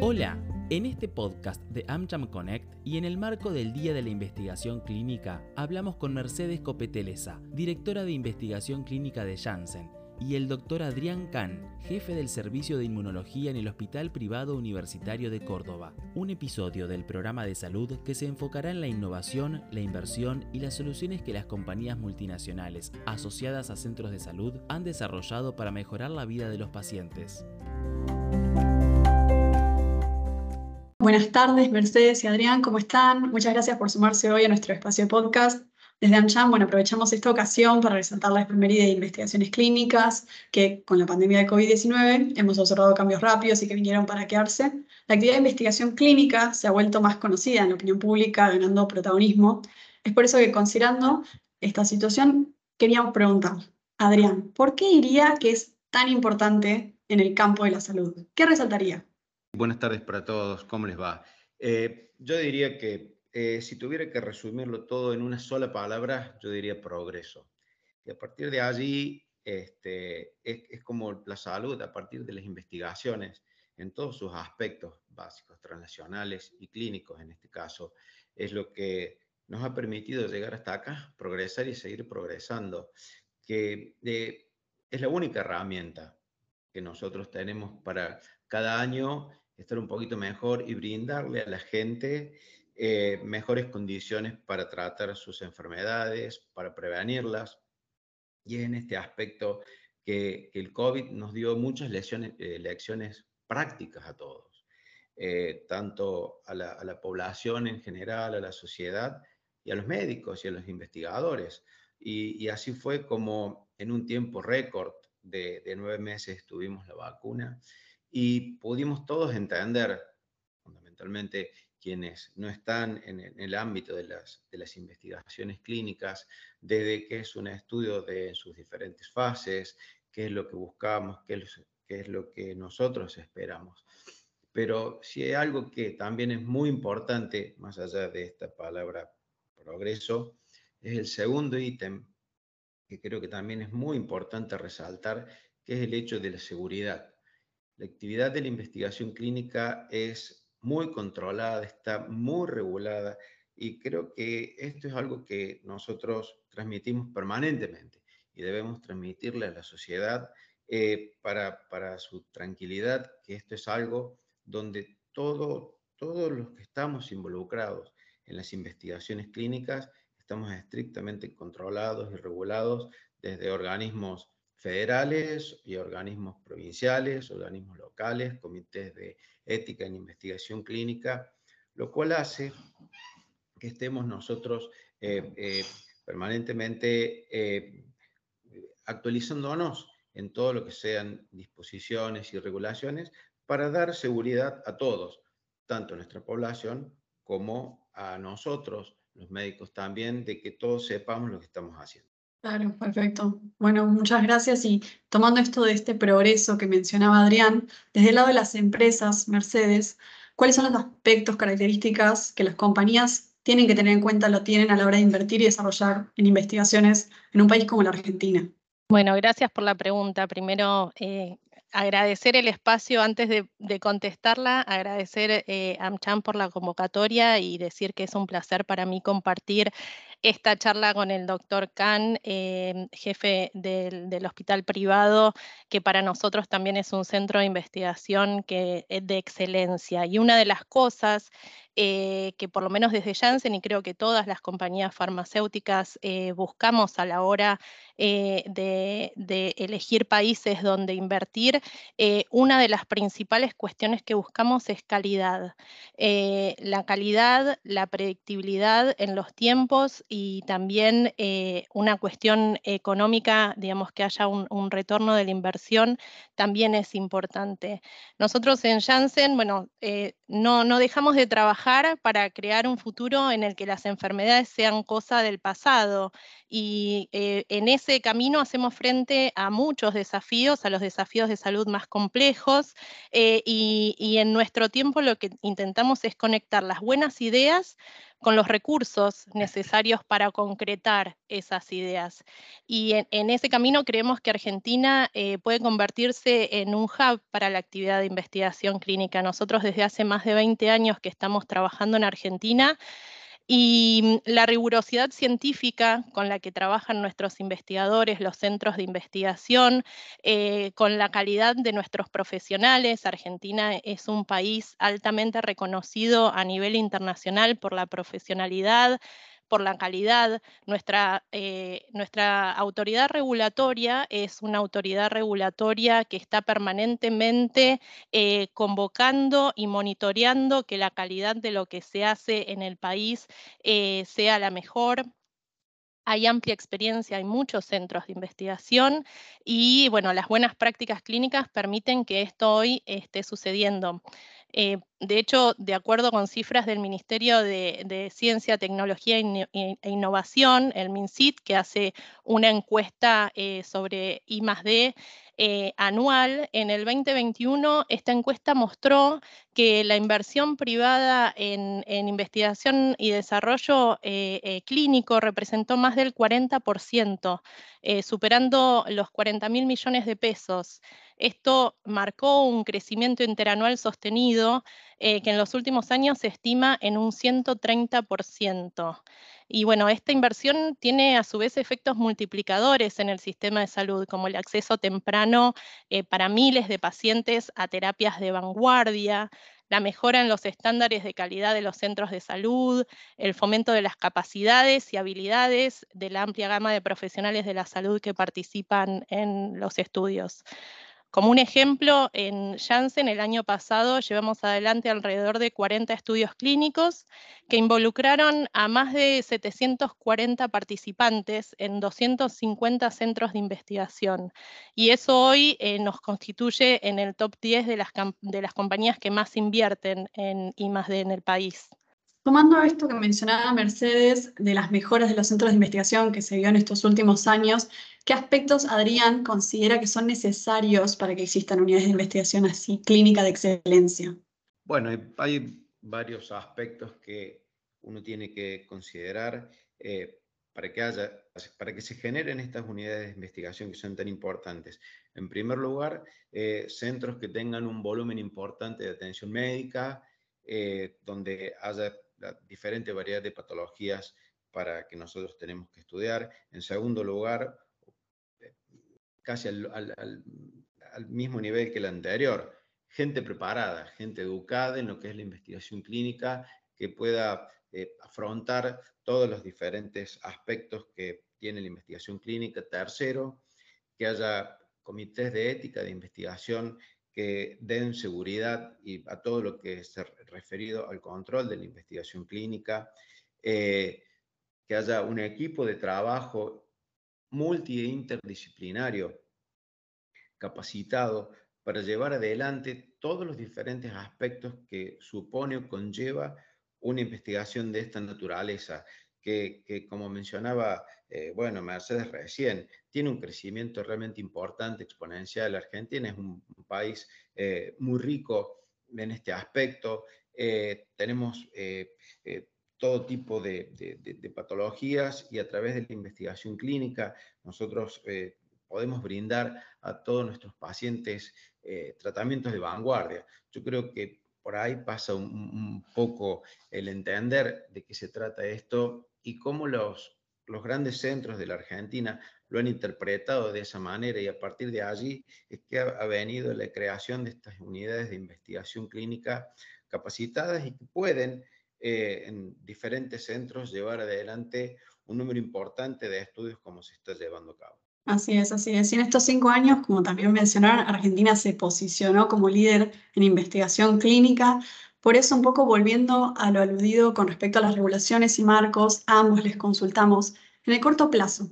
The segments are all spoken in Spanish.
Hola, en este podcast de AmCham Connect y en el marco del Día de la Investigación Clínica, hablamos con Mercedes Copetelesa, directora de Investigación Clínica de Janssen, y el doctor Adrián Kahn, jefe del Servicio de Inmunología en el Hospital Privado Universitario de Córdoba. Un episodio del programa de salud que se enfocará en la innovación, la inversión y las soluciones que las compañías multinacionales asociadas a centros de salud han desarrollado para mejorar la vida de los pacientes. Buenas tardes, Mercedes y Adrián, ¿cómo están? Muchas gracias por sumarse hoy a nuestro espacio de podcast. Desde AmCham, bueno, aprovechamos esta ocasión para resaltar la efeméride de investigaciones clínicas, que con la pandemia de COVID-19 hemos observado cambios rápidos y que vinieron para quedarse. La actividad de investigación clínica se ha vuelto más conocida en la opinión pública, ganando protagonismo. Es por eso que, considerando esta situación, queríamos preguntar, Adrián, ¿por qué diría que es tan importante en el campo de la salud? ¿Qué resaltaría? Buenas tardes para todos, ¿cómo les va? Eh, yo diría que eh, si tuviera que resumirlo todo en una sola palabra, yo diría progreso. Y a partir de allí, este, es, es, como la salud, a partir de las investigaciones, en todos sus aspectos básicos, transnacionales y clínicos en este caso, es lo que nos ha permitido llegar hasta acá, progresar y seguir progresando, que eh, es la única herramienta que nosotros tenemos para cada año estar un poquito mejor y brindarle a la gente eh, mejores condiciones para tratar sus enfermedades, para prevenirlas. Y en este aspecto que, el COVID nos dio muchas lecciones, eh, lecciones prácticas a todos, eh, tanto a la, población en general, a la sociedad y a los médicos y a los investigadores. Y así fue como en un tiempo récord de, nueve meses tuvimos la vacuna y pudimos todos entender, fundamentalmente quienes no están en, el ámbito de las, de las, investigaciones clínicas, desde qué es un estudio de sus diferentes fases, qué es lo que buscamos, qué es, qué es lo que nosotros esperamos. Pero si hay algo que también es muy importante, más allá de esta palabra progreso, es el segundo ítem, que creo que también es muy importante resaltar, que es el hecho de la seguridad. La actividad de la investigación clínica es muy controlada, está muy regulada y creo que esto es algo que nosotros transmitimos permanentemente y debemos transmitirle a la sociedad eh, para, para su tranquilidad, que esto es algo donde todo, todos los que estamos involucrados en las investigaciones clínicas estamos estrictamente controlados y regulados desde organismos federales y organismos provinciales, organismos locales, comités de ética en investigación clínica, lo cual hace que estemos nosotros eh, eh, permanentemente eh, actualizándonos en todo lo que sean disposiciones y regulaciones para dar seguridad a todos, tanto a nuestra población como a nosotros, los médicos también, de que todos sepamos lo que estamos haciendo. Claro, perfecto. Bueno, muchas gracias. Y tomando esto de este progreso que mencionaba Adrián, desde el lado de las empresas, Mercedes, ¿cuáles son los aspectos, características que las compañías tienen que tener en cuenta, lo tienen a la hora de invertir y desarrollar en investigaciones en un país como la Argentina? Bueno, gracias por la pregunta. Primero, eh, agradecer el espacio antes de, contestarla, agradecer eh, a AmCham por la convocatoria y decir que es un placer para mí compartir esta charla con el doctor Khan, eh, jefe del, Hospital Privado, que para nosotros también es un centro de investigación que es de excelencia. Y una de las cosas eh, que por lo menos desde Janssen y creo que todas las compañías farmacéuticas eh, buscamos a la hora de, de, elegir países donde invertir, una de las principales cuestiones que buscamos es calidad. la calidad, la predictibilidad en los tiempos y también eh, una cuestión económica, digamos que haya un, retorno de la inversión, también es importante. Nosotros en Janssen, bueno, eh, no, no dejamos de trabajar para crear un futuro en el que las enfermedades sean cosa del pasado. Y eh, en, ese camino hacemos frente a muchos desafíos, a los desafíos de salud más complejos, eh, y, en nuestro tiempo lo que intentamos es conectar las buenas ideas con los recursos necesarios para concretar esas ideas. Y en, ese camino creemos que Argentina eh, puede convertirse en un hub para la actividad de investigación clínica. Nosotros desde hace más de 20 años que estamos trabajando en Argentina, y mm, la rigurosidad científica con la que trabajan nuestros investigadores, los centros de investigación, eh, con la calidad de nuestros profesionales. Argentina es un país altamente reconocido a nivel internacional por la profesionalidad, por la calidad. Nuestra, eh, nuestra autoridad regulatoria es una autoridad regulatoria que está permanentemente eh, convocando y monitoreando que la calidad de lo que se hace en el país eh, sea la mejor hay amplia experiencia, hay muchos centros de investigación y bueno, las buenas prácticas clínicas permiten que esto hoy esté sucediendo. Eh, de hecho, de acuerdo con cifras del Ministerio de, Ciencia, Tecnología e Innovación, el MINCIT, que hace una encuesta eh, sobre I eh, anual, en el 2021 esta encuesta mostró que la inversión privada en, investigación y desarrollo clínico representó más del 40%, superando los 40 mil millones de pesos. Esto marcó un crecimiento interanual sostenido eh, que en los últimos años se estima en un 130%. Y bueno, esta inversión tiene a su vez efectos multiplicadores en el sistema de salud, como el acceso temprano eh, para miles de pacientes a terapias de vanguardia, la mejora en los estándares de calidad de los centros de salud, el fomento de las capacidades y habilidades de la amplia gama de profesionales de la salud que participan en los estudios. Como un ejemplo, en Janssen el año pasado llevamos adelante alrededor de 40 estudios clínicos que involucraron a más de 740 participantes en 250 centros de investigación. Y eso hoy eh, nos constituye en el top 10 de las, de las compañías que más invierten en I+.D. en el país. Tomando esto que mencionaba Mercedes de las mejoras de los centros de investigación que se vio en estos últimos años, ¿qué aspectos Adrián considera que son necesarios para que existan unidades de investigación así clínica de excelencia? Bueno, hay varios aspectos que uno tiene que considerar eh, para, que haya, para que se generen estas unidades de investigación que son tan importantes. En primer lugar, eh, centros que tengan un volumen importante de atención médica, eh, donde haya la diferente variedad de patologías para que nosotros tenemos que estudiar. En segundo lugar, casi al, mismo nivel que el anterior, gente preparada, gente educada en lo que es la investigación clínica, que pueda eh, afrontar todos los diferentes aspectos que tiene la investigación clínica. Tercero, que haya comités de ética de investigación que den seguridad y a todo lo que es referido al control de la investigación clínica, eh, que haya un equipo de trabajo multi e interdisciplinario capacitado para llevar adelante todos los diferentes aspectos que supone o conlleva una investigación de esta naturaleza, que, como mencionaba, eh, bueno, Mercedes recién, tiene un crecimiento realmente importante, exponencial. Argentina es un, país eh, muy rico en este aspecto. Eh, tenemos todo tipo de, de, patologías y a través de la investigación clínica nosotros podemos brindar a todos nuestros pacientes tratamientos de vanguardia. Yo creo que por ahí pasa un, poco el entender de qué se trata esto y cómo los, los grandes centros de la Argentina lo han interpretado de esa manera y a partir de allí es que ha, venido la creación de estas unidades de investigación clínica capacitadas y que pueden eh, en diferentes centros llevar adelante un número importante de estudios como se está llevando a cabo. Así es, así es. Y en estos cinco años, como también mencionaron, Argentina se posicionó como líder en investigación clínica. Por eso, un poco volviendo a lo aludido con respecto a las regulaciones y marcos, ambos les consultamos en el corto plazo.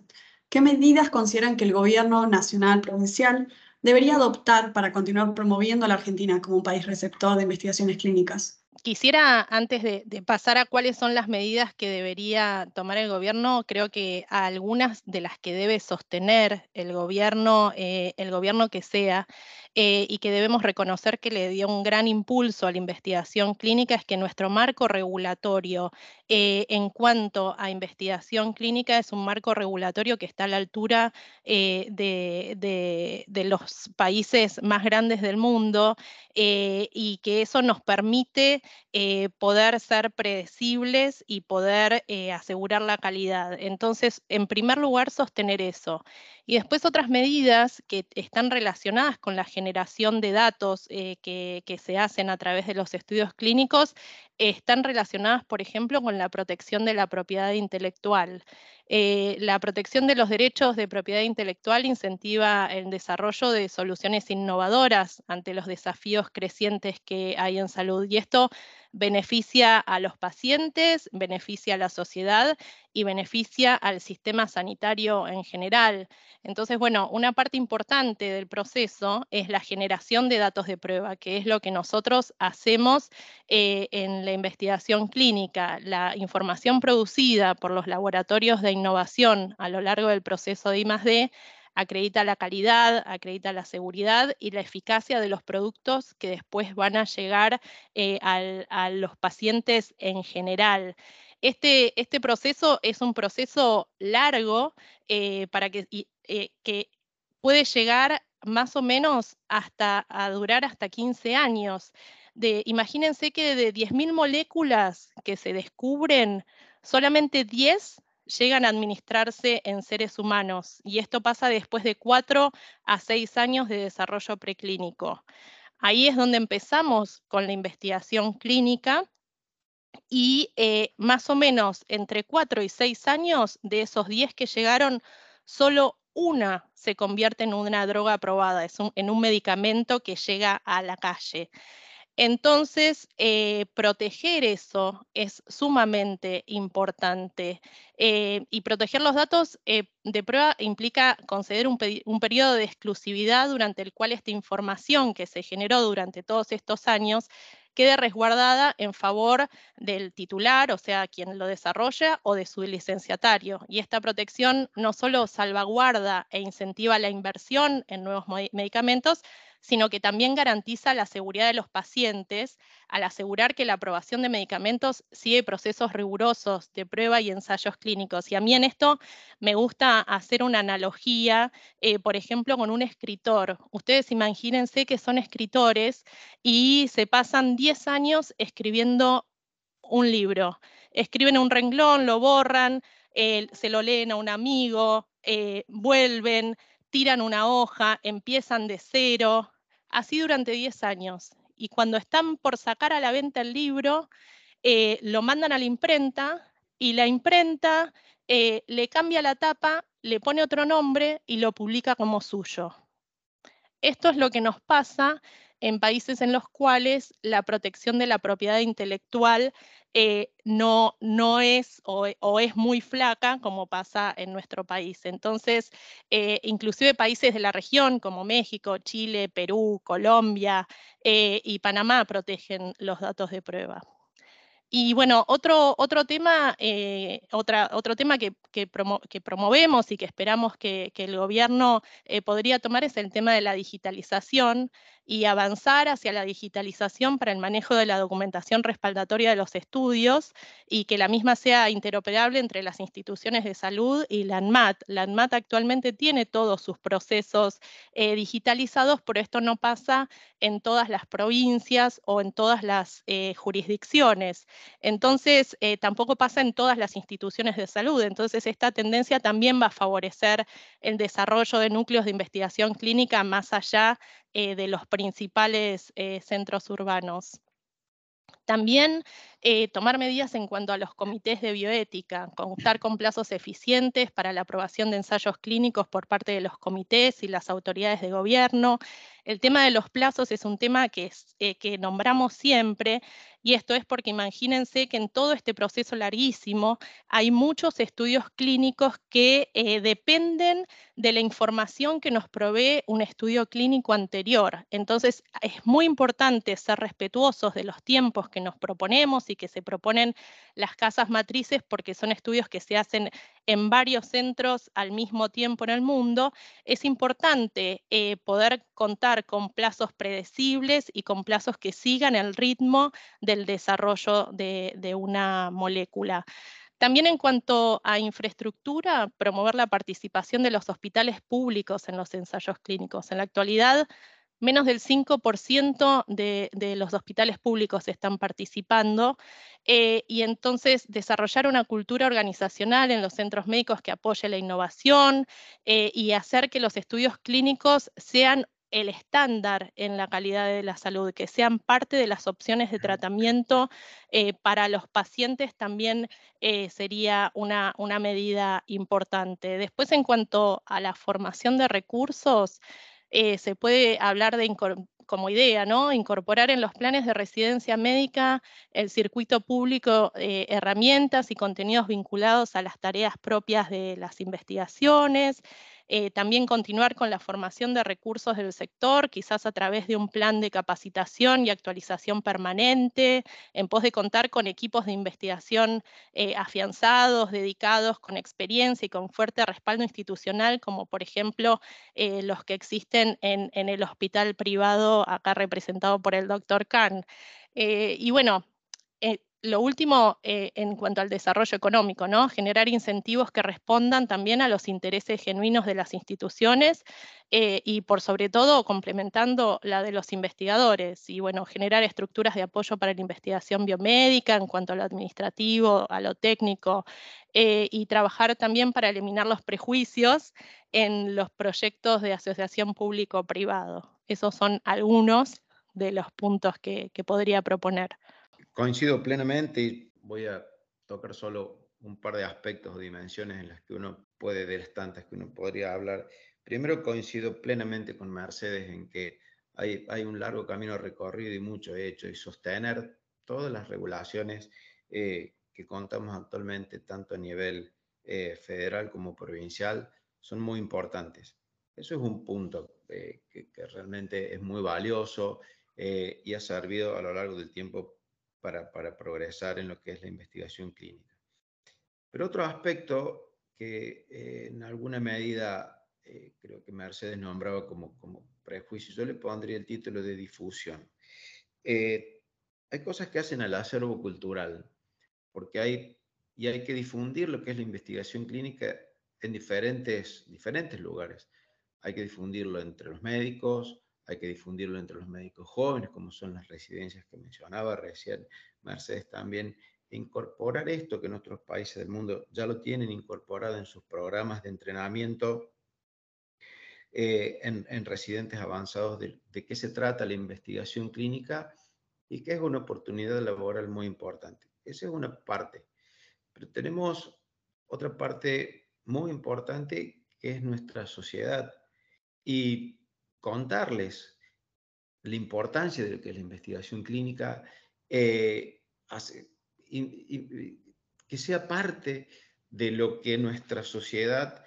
¿Qué medidas consideran que el gobierno nacional provincial debería adoptar para continuar promoviendo a la Argentina como un país receptor de investigaciones clínicas? Quisiera, antes de, pasar a cuáles son las medidas que debería tomar el gobierno, creo que algunas de las que debe sostener el gobierno, eh, el gobierno que sea, eh, y que debemos reconocer que le dio un gran impulso a la investigación clínica es que nuestro marco regulatorio eh, en cuanto a investigación clínica es un marco regulatorio que está a la altura de, de, los países más grandes del mundo y que eso nos permite eh, poder ser predecibles y poder eh, asegurar la calidad. Entonces, en primer lugar, sostener eso. Y después otras medidas que están relacionadas con la generación de datos eh, que, se hacen a través de los estudios clínicos están relacionadas, por ejemplo, con la protección de la propiedad intelectual. la protección de los derechos de propiedad intelectual incentiva el desarrollo de soluciones innovadoras ante los desafíos crecientes que hay en salud. Y esto beneficia a los pacientes, beneficia a la sociedad y beneficia al sistema sanitario en general. Entonces, bueno, una parte importante del proceso es la generación de datos de prueba, que es lo que nosotros hacemos eh, en la investigación clínica. La información producida por los laboratorios de innovación a lo largo del proceso de I+D acredita la calidad, acredita la seguridad y la eficacia de los productos que después van a llegar eh, a los pacientes en general. Este, este, proceso es un proceso largo eh, para que, eh, que puede llegar más o menos hasta a durar hasta 15 años. De, imagínense que de 10.000 moléculas que se descubren, solamente 10 llegan a administrarse en seres humanos y esto pasa después de cuatro a seis años de desarrollo preclínico. Ahí es donde empezamos con la investigación clínica y eh, más o menos entre cuatro y seis años de esos diez que llegaron, solo una se convierte en una droga aprobada, en un medicamento que llega a la calle. Entonces, eh, proteger eso es sumamente importante. Eh, y proteger los datos eh, de prueba implica conceder un, un, periodo de exclusividad durante el cual esta información que se generó durante todos estos años quede resguardada en favor del titular, o sea, quien lo desarrolla, o de su licenciatario. Y esta protección no solo salvaguarda e incentiva la inversión en nuevos medicamentos, sino que también garantiza la seguridad de los pacientes al asegurar que la aprobación de medicamentos sigue procesos rigurosos de prueba y ensayos clínicos. Y a mí en esto me gusta hacer una analogía, eh, por ejemplo, con un escritor. Ustedes imagínense que son escritores y se pasan 10 años escribiendo un libro. Escriben un renglón, lo borran, eh, se lo leen a un amigo, eh, vuelven, tiran una hoja, empiezan de cero, así durante 10 años. Y cuando están por sacar a la venta el libro, eh, lo mandan a la imprenta y la imprenta eh, le cambia la tapa, le pone otro nombre y lo publica como suyo. Esto es lo que nos pasa en países en los cuales la protección de la propiedad intelectual eh, no, no es o, es muy flaca como pasa en nuestro país. Entonces, eh, inclusive países de la región como México, Chile, Perú, Colombia eh, y Panamá protegen los datos de prueba. Y bueno, otro, otro tema, otra, otro tema que, que, promovemos y que esperamos que, que el gobierno podría tomar es el tema de la digitalización y avanzar hacia la digitalización para el manejo de la documentación respaldatoria de los estudios y que la misma sea interoperable entre las instituciones de salud y la ANMAT. La ANMAT actualmente tiene todos sus procesos eh, digitalizados, pero esto no pasa en todas las provincias o en todas las eh, jurisdicciones. Entonces, eh, tampoco pasa en todas las instituciones de salud. Entonces, esta tendencia también va a favorecer el desarrollo de núcleos de investigación clínica más allá eh, de los principales eh, centros urbanos. También eh, tomar medidas en cuanto a los comités de bioética, contar con plazos eficientes para la aprobación de ensayos clínicos por parte de los comités y las autoridades de gobierno. El tema de los plazos es un tema que, que nombramos siempre Y esto es porque imagínense que en todo este proceso larguísimo hay muchos estudios clínicos que eh, dependen de la información que nos provee un estudio clínico anterior. Entonces, es muy importante ser respetuosos de los tiempos que nos proponemos y que se proponen las casas matrices porque son estudios que se hacen en varios centros al mismo tiempo en el mundo. Es importante eh, poder contar con plazos predecibles y con plazos que sigan el ritmo del desarrollo de una molécula. También en cuanto a infraestructura, promover la participación de los hospitales públicos en los ensayos clínicos. En la actualidad, menos del 5% de, los hospitales públicos están participando eh, y entonces desarrollar una cultura organizacional en los centros médicos que apoye la innovación eh, y hacer que los estudios clínicos sean el estándar en la calidad de la salud, que sean parte de las opciones de tratamiento eh, para los pacientes también eh, sería una, una medida importante. Después, en cuanto a la formación de recursos, eh, se puede hablar de como idea, ¿no? Incorporar en los planes de residencia médica el circuito público herramientas y contenidos vinculados a las tareas propias de las investigaciones, eh, también continuar con la formación de recursos del sector, quizás a través de un plan de capacitación y actualización permanente, en pos de contar con equipos de investigación eh, afianzados, dedicados, con experiencia y con fuerte respaldo institucional, como por ejemplo eh, los que existen en, el hospital privado, acá representado por el doctor Kahn. y bueno, lo último, eh, en cuanto al desarrollo económico, ¿no? Generar incentivos que respondan también a los intereses genuinos de las instituciones eh, y por sobre todo complementando la de los investigadores y bueno, generar estructuras de apoyo para la investigación biomédica en cuanto a lo administrativo, a lo técnico eh, y trabajar también para eliminar los prejuicios en los proyectos de asociación público-privado. Esos son algunos de los puntos que podría proponer. Coincido plenamente y voy a tocar solo un par de aspectos o dimensiones en las que uno puede, de las tantas que uno podría hablar. Primero, coincido plenamente con Mercedes en que hay, hay un largo camino recorrido y mucho hecho y sostener todas las regulaciones eh, que contamos actualmente, tanto a nivel eh, federal como provincial, son muy importantes. Eso es un punto eh, que, que, realmente es muy valioso y ha servido a lo largo del tiempo para, progresar en lo que es la investigación clínica. Pero otro aspecto que eh, en alguna medida eh, creo que Mercedes nombraba como, como prejuicio, yo le pondría el título de difusión. Eh, hay cosas que hacen al acervo cultural, porque hay, y hay que difundir lo que es la investigación clínica en diferentes, diferentes lugares. Hay que difundirlo entre los médicos, hay que difundirlo entre los médicos jóvenes, como son las residencias que mencionaba recién Mercedes también, incorporar esto que nuestros países del mundo ya lo tienen incorporado en sus programas de entrenamiento eh, en, residentes avanzados de, de, qué se trata la investigación clínica y que es una oportunidad laboral muy importante. Esa es una parte. Pero tenemos otra parte muy importante que es nuestra sociedad. Y contarles la importancia de lo que es la investigación clínica, eh, que sea parte de lo que nuestra sociedad,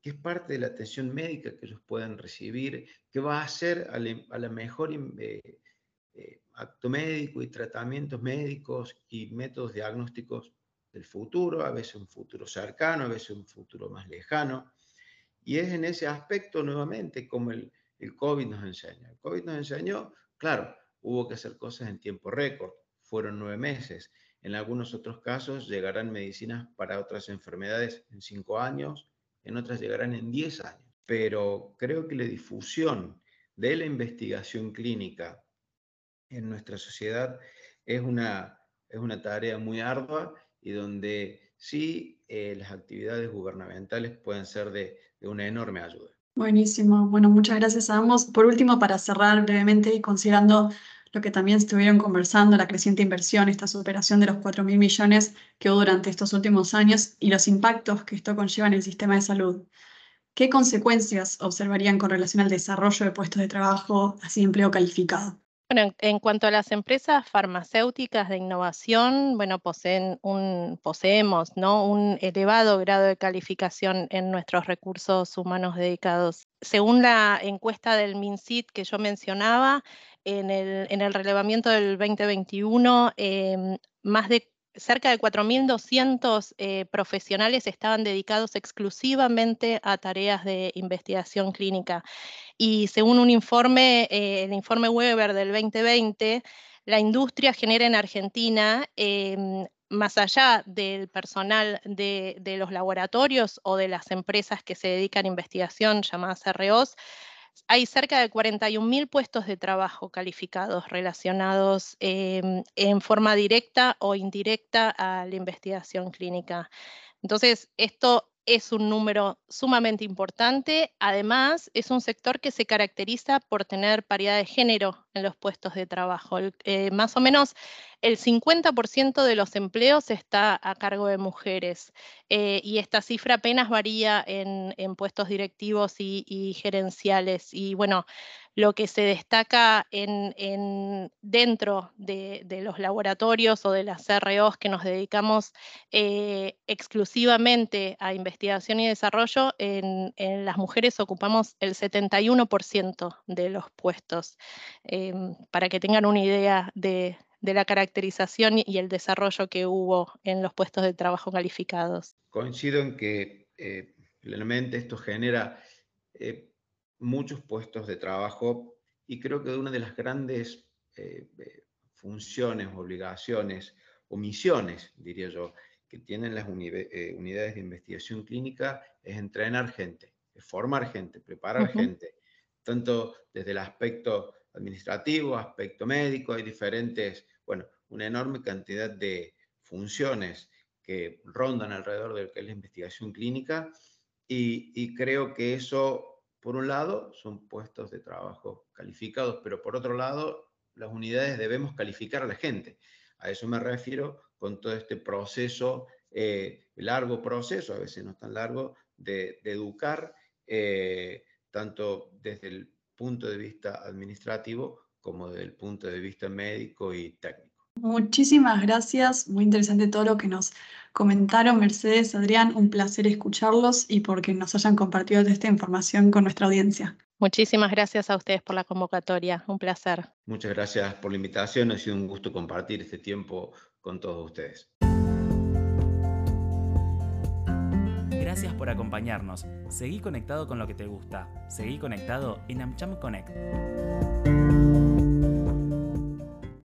que es parte de la atención médica que ellos puedan recibir, que va a hacer a la, mejor eh, eh, acto médico y tratamientos médicos y métodos diagnósticos del futuro, a veces un futuro cercano, a veces un futuro más lejano. Y es en ese aspecto nuevamente como el, el COVID nos enseña. El COVID nos enseñó, claro, hubo que hacer cosas en tiempo récord, fueron nueve meses. En algunos otros casos llegarán medicinas para otras enfermedades en cinco años, en otras llegarán en diez años. Pero creo que la difusión de la investigación clínica en nuestra sociedad es una, es una tarea muy ardua y donde sí eh, las actividades gubernamentales pueden ser de una enorme ayuda. Buenísimo. Bueno, muchas gracias a ambos. Por último, para cerrar brevemente y considerando lo que también estuvieron conversando, la creciente inversión, esta superación de los 4 mil millones que hubo durante estos últimos años y los impactos que esto conlleva en el sistema de salud. ¿Qué consecuencias observarían con relación al desarrollo de puestos de trabajo, así empleo calificado? Bueno, en cuanto a las empresas farmacéuticas de innovación, bueno, poseen un, poseemos ¿no? un elevado grado de calificación en nuestros recursos humanos dedicados. Según la encuesta del MINSIT que yo mencionaba, en el, en el relevamiento del 2021, em, más de cerca de 4.200 eh, profesionales estaban dedicados exclusivamente a tareas de investigación clínica. Y según un informe, eh, el informe Weber del 2020, la industria genera en Argentina, em, más allá del personal de, de, los laboratorios o de las empresas que se dedican a investigación, llamadas ROs, hay cerca de 41.000 puestos de trabajo calificados relacionados em, en forma directa o indirecta a la investigación clínica. Entonces, esto es un número sumamente importante. Además, es un sector que se caracteriza por tener paridad de género en los puestos de trabajo. Eh, más o menos el 50% de los empleos está a cargo de mujeres eh, y esta cifra apenas varía en, puestos directivos y, gerenciales. Y bueno, lo que se destaca en, dentro de, los laboratorios o de las CROs que nos dedicamos eh, exclusivamente a investigación y desarrollo, en, las mujeres ocupamos el 71% de los puestos. Em, para que tengan una idea de, la caracterización y el desarrollo que hubo en los puestos de trabajo calificados. Coincido en que eh, plenamente esto genera eh, muchos puestos de trabajo y creo que una de las grandes eh, funciones, obligaciones o misiones, diría yo, que tienen las unidades de investigación clínica es entrenar gente, es formar gente, preparar gente, tanto desde el aspecto administrativo, aspecto médico, hay diferentes, bueno, una enorme cantidad de funciones que rondan alrededor de lo que es la investigación clínica y, creo que eso, por un lado, son puestos de trabajo calificados, pero por otro lado, las unidades debemos calificar a la gente. A eso me refiero con todo este proceso, eh, largo proceso, a veces no tan largo, de, educar, eh, tanto desde el punto de vista administrativo como desde el punto de vista médico y técnico. Muchísimas gracias, muy interesante todo lo que nos comentaron Mercedes, Adrián, un placer escucharlos y porque nos hayan compartido esta información con nuestra audiencia. Muchísimas gracias a ustedes por la convocatoria, un placer. Muchas gracias por la invitación, ha sido un gusto compartir este tiempo con todos ustedes. Gracias por acompañarnos. Seguí conectado con lo que te gusta. Seguí conectado en AmCham Connect.